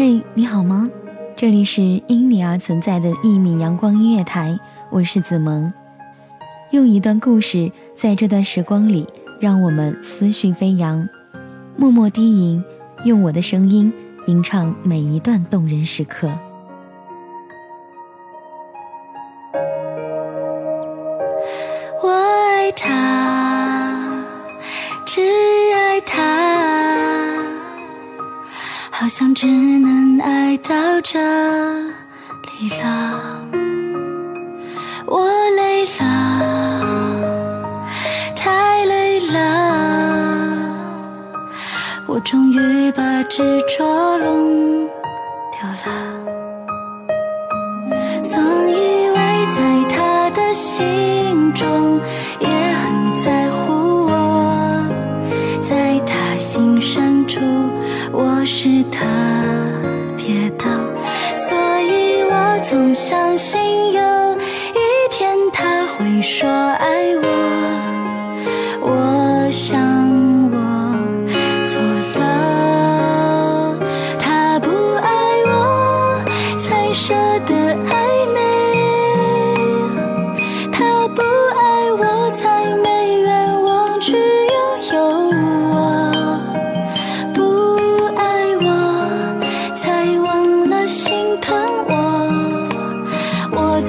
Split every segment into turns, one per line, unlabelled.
嘿，你好吗？这里是因你而存在的一米阳光音乐台，我是子萌。用一段故事，在这段时光里，让我们思绪飞扬，默默低吟，用我的声音吟唱每一段动人时刻。
好像只能爱到这里了。我累了，太累了，我终于把执着弄掉了。所以为在他的心相信有一天他会说爱我。我想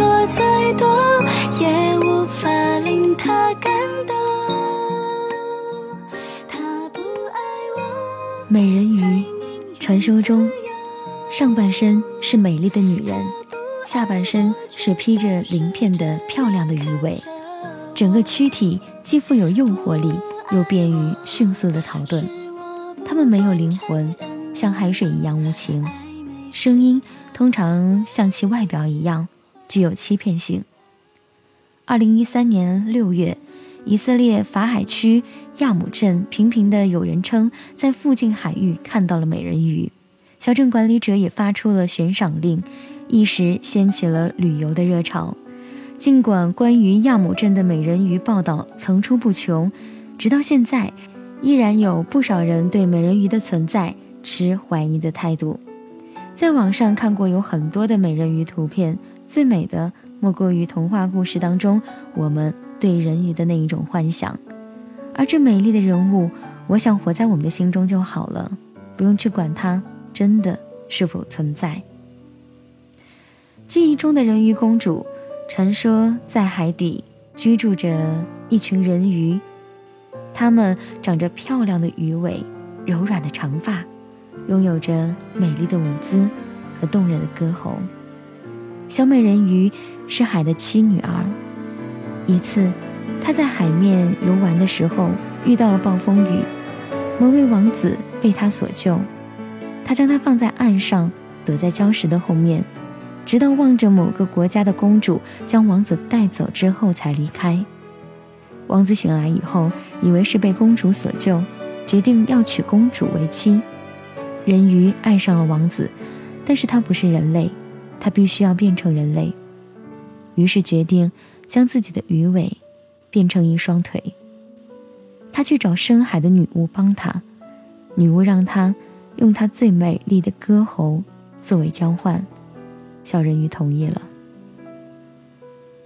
做再多，也无法令他感动。他不爱我。
美人鱼，传说中，上半身是美丽的女人，下半身是披着鳞片的漂亮的鱼尾，整个躯体既富有诱惑力，又便于迅速的逃遁。它们没有灵魂，像海水一样无情，声音通常像其外表一样具有欺骗性。二零一三年六月，以色列法海区亚姆镇频频的有人称在附近海域看到了美人鱼，小镇管理者也发出了悬赏令，一时掀起了旅游的热潮。尽管关于亚姆镇的美人鱼报道层出不穷，直到现在，依然有不少人对美人鱼的存在持怀疑的态度。在网上看过有很多的美人鱼图片，最美的莫过于童话故事当中我们对人鱼的那一种幻想。而这美丽的人物，我想活在我们的心中就好了，不用去管它真的是否存在。记忆中的人鱼公主，传说在海底居住着一群人鱼，它们长着漂亮的鱼尾、柔软的长发，拥有着美丽的舞姿和动人的歌喉。小美人鱼是海的七女儿。一次，她在海面游玩的时候遇到了暴风雨，某位王子被她所救，他将她放在岸上，躲在礁石的后面，直到望着某个国家的公主将王子带走之后才离开。王子醒来以后，以为是被公主所救，决定要娶公主为妻。人鱼爱上了王子，但是他不是人类，他必须要变成人类，于是决定将自己的鱼尾变成一双腿。他去找深海的女巫帮他，女巫让他用她最美丽的歌喉作为交换，小人鱼同意了。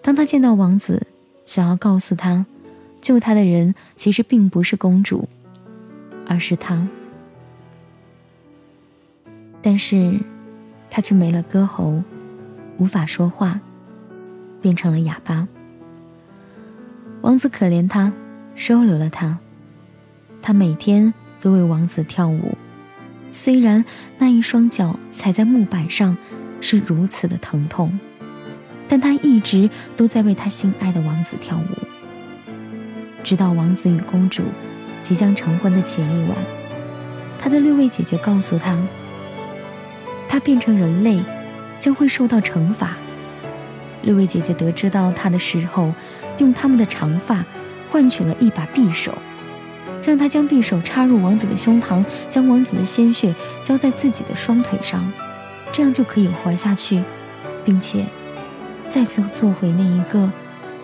当他见到王子，想要告诉他，救他的人其实并不是公主，而是他。但是，他却没了歌喉，无法说话，变成了哑巴。王子可怜他，收留了他。他每天都为王子跳舞，虽然那一双脚踩在木板上是如此的疼痛，但他一直都在为他心爱的王子跳舞。直到王子与公主即将成婚的前一晚，他的六位姐姐告诉他。他变成人类，将会受到惩罚。六位姐姐得知到他的时候，用他们的长发换取了一把匕首，让他将匕首插入王子的胸膛，将王子的鲜血浇在自己的双腿上，这样就可以活下去，并且再次做回那一个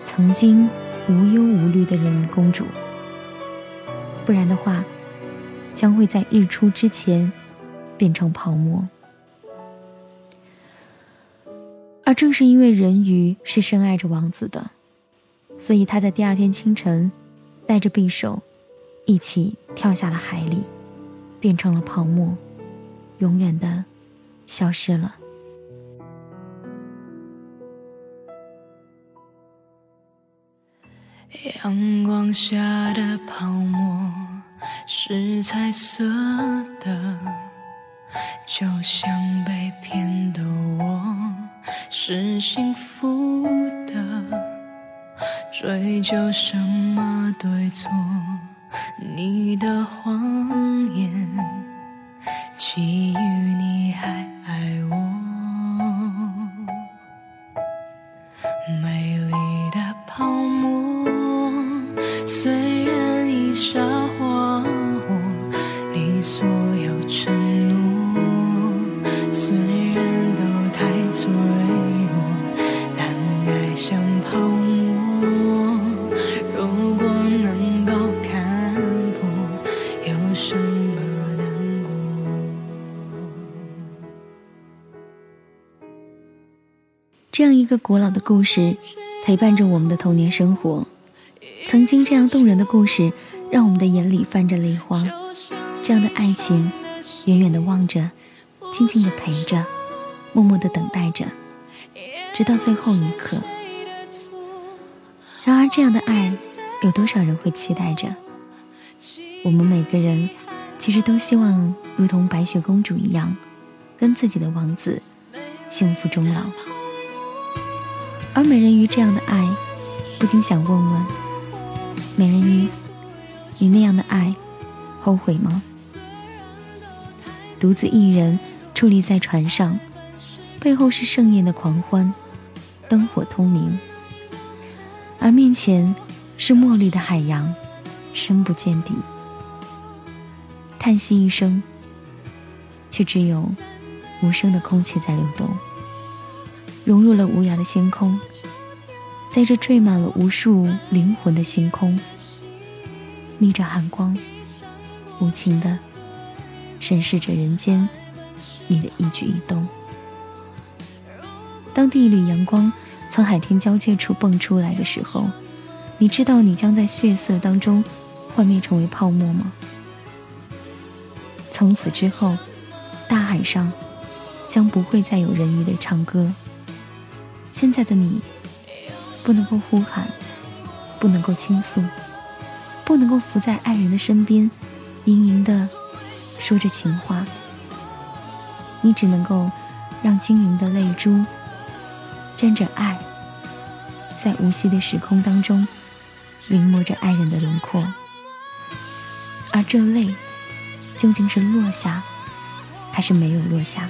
曾经无忧无虑的人鱼公主。不然的话，将会在日出之前变成泡沫。而正是因为人鱼是深爱着王子的，所以他在第二天清晨，带着匕首，一起跳下了海里，变成了泡沫，永远的消失了。
阳光下的泡沫是彩色的，就像被骗的我是幸福的。追究什么对错？你的谎言，给予
这样一个古老的故事，陪伴着我们的童年生活。曾经这样动人的故事，让我们的眼里泛着泪花。这样的爱情，远远的望着，静静的陪着，默默的等待着，直到最后一刻。然而，这样的爱，有多少人会期待着？我们每个人，其实都希望如同白雪公主一样，跟自己的王子幸福终老。而美人鱼这样的爱，不禁想问问：美人鱼，你那样的爱，后悔吗？独自一人矗立在船上，背后是盛宴的狂欢，灯火通明，而面前是墨绿的海洋，深不见底。叹息一声，却只有无声的空气在流动。融入了无涯的星空，在这缀满了无数灵魂的星空，眯着寒光，无情的审视着人间你的一举一动。当第一缕阳光从海天交界处蹦出来的时候，你知道你将在血色当中幻灭成为泡沫吗？从此之后，大海上将不会再有人鱼的唱歌。现在的你，不能够呼喊，不能够倾诉，不能够伏在爱人的身边，盈盈的说着情话。你只能够让晶莹的泪珠沾着爱，在无息的时空当中临摹着爱人的轮廓。而这泪，究竟是落下，还是没有落下？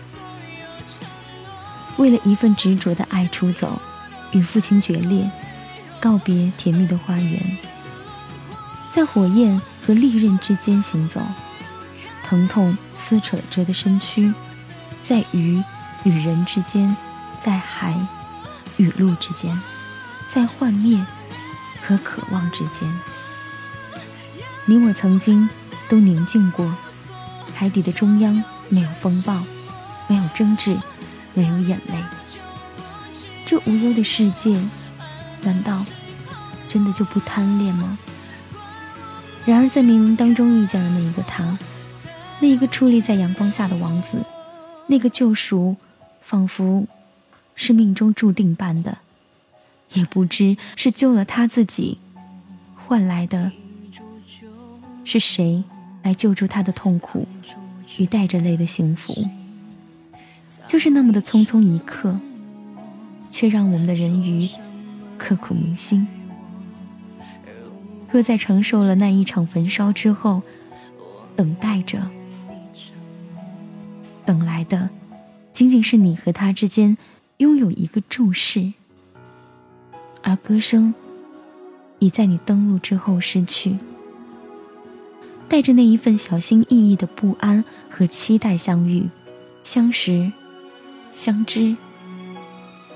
为了一份执着的爱出走，与父亲决裂，告别甜蜜的花园，在火焰和利刃之间行走，疼痛撕扯着的身躯，在鱼与人之间，在海与陆之间，在幻灭和渴望之间，你我曾经都宁静过，海底的中央没有风暴，没有争执。没有眼泪，这无忧的世界，难道真的就不贪恋吗？然而，在冥冥当中遇见了那一个他，那一个矗立在阳光下的王子，那个救赎，仿佛是命中注定般的，也不知是救了他自己，换来的是谁来救助他的痛苦与带着泪的幸福。就是那么的匆匆一刻，却让我们的人鱼刻骨铭心。若在承受了那一场焚烧之后，等待着，等来的仅仅是你和他之间拥有一个注视，而歌声已在你登陆之后失去，带着那一份小心翼翼的不安和期待相遇、相识。相知，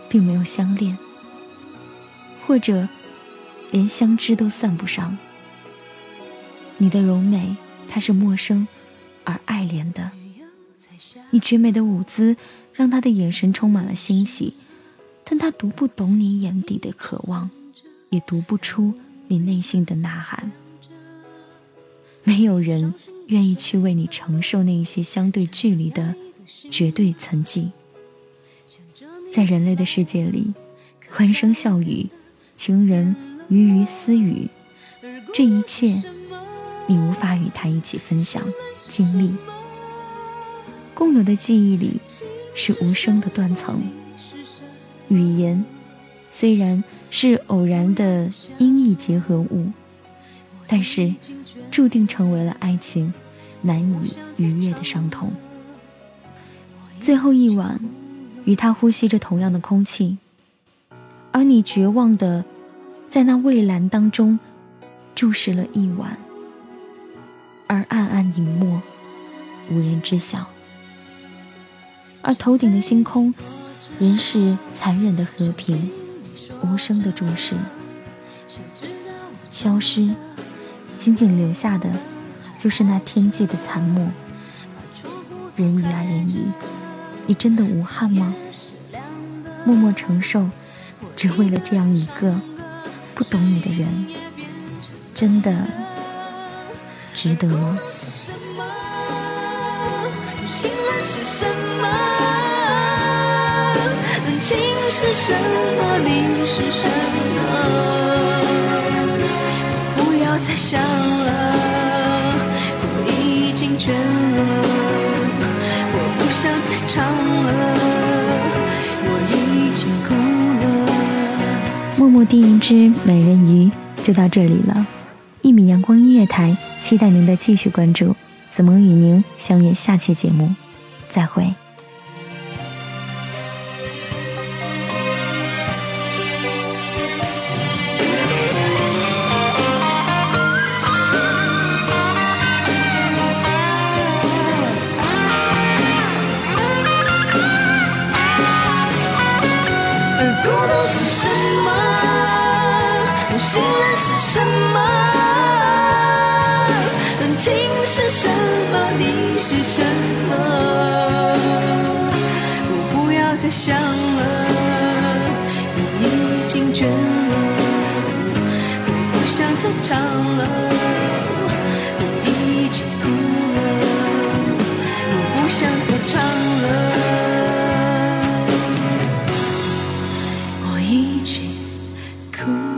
并没有相恋，或者连相知都算不上。你的柔美，他是陌生而爱怜的；你绝美的舞姿，让他的眼神充满了欣喜，但他读不懂你眼底的渴望，也读不出你内心的呐喊。没有人愿意去为你承受那一些相对距离的绝对曾经。在人类的世界里，欢声笑语，情人鱼鱼私语，这一切你无法与他一起分享经历。共有的记忆里是无声的断层。语言虽然是偶然的音译结合物，但是注定成为了爱情难以逾越的伤痛。最后一晚，与他呼吸着同样的空气，而你绝望的在那蔚蓝当中注视了一晚，而暗暗隐没，无人知晓。而头顶的星空。仍是残忍的和平，无声的注视，消失，仅仅留下的，就是那天际的残墨。人鱼啊人鱼，你真的无憾吗？默默承受，只为了这样一个不懂你的人，真的值得吗？情是什么？你是什么？不要再想了。默默低吟之美人鱼就到这里了。一米阳光音乐台，期待您的继续关注。子萌与您相约下期节目，再会。情是什么？你是什么？我不要再想了，我已经倦了，我不想再唱
了，我已经哭了，我不想再唱了。我已经哭
了。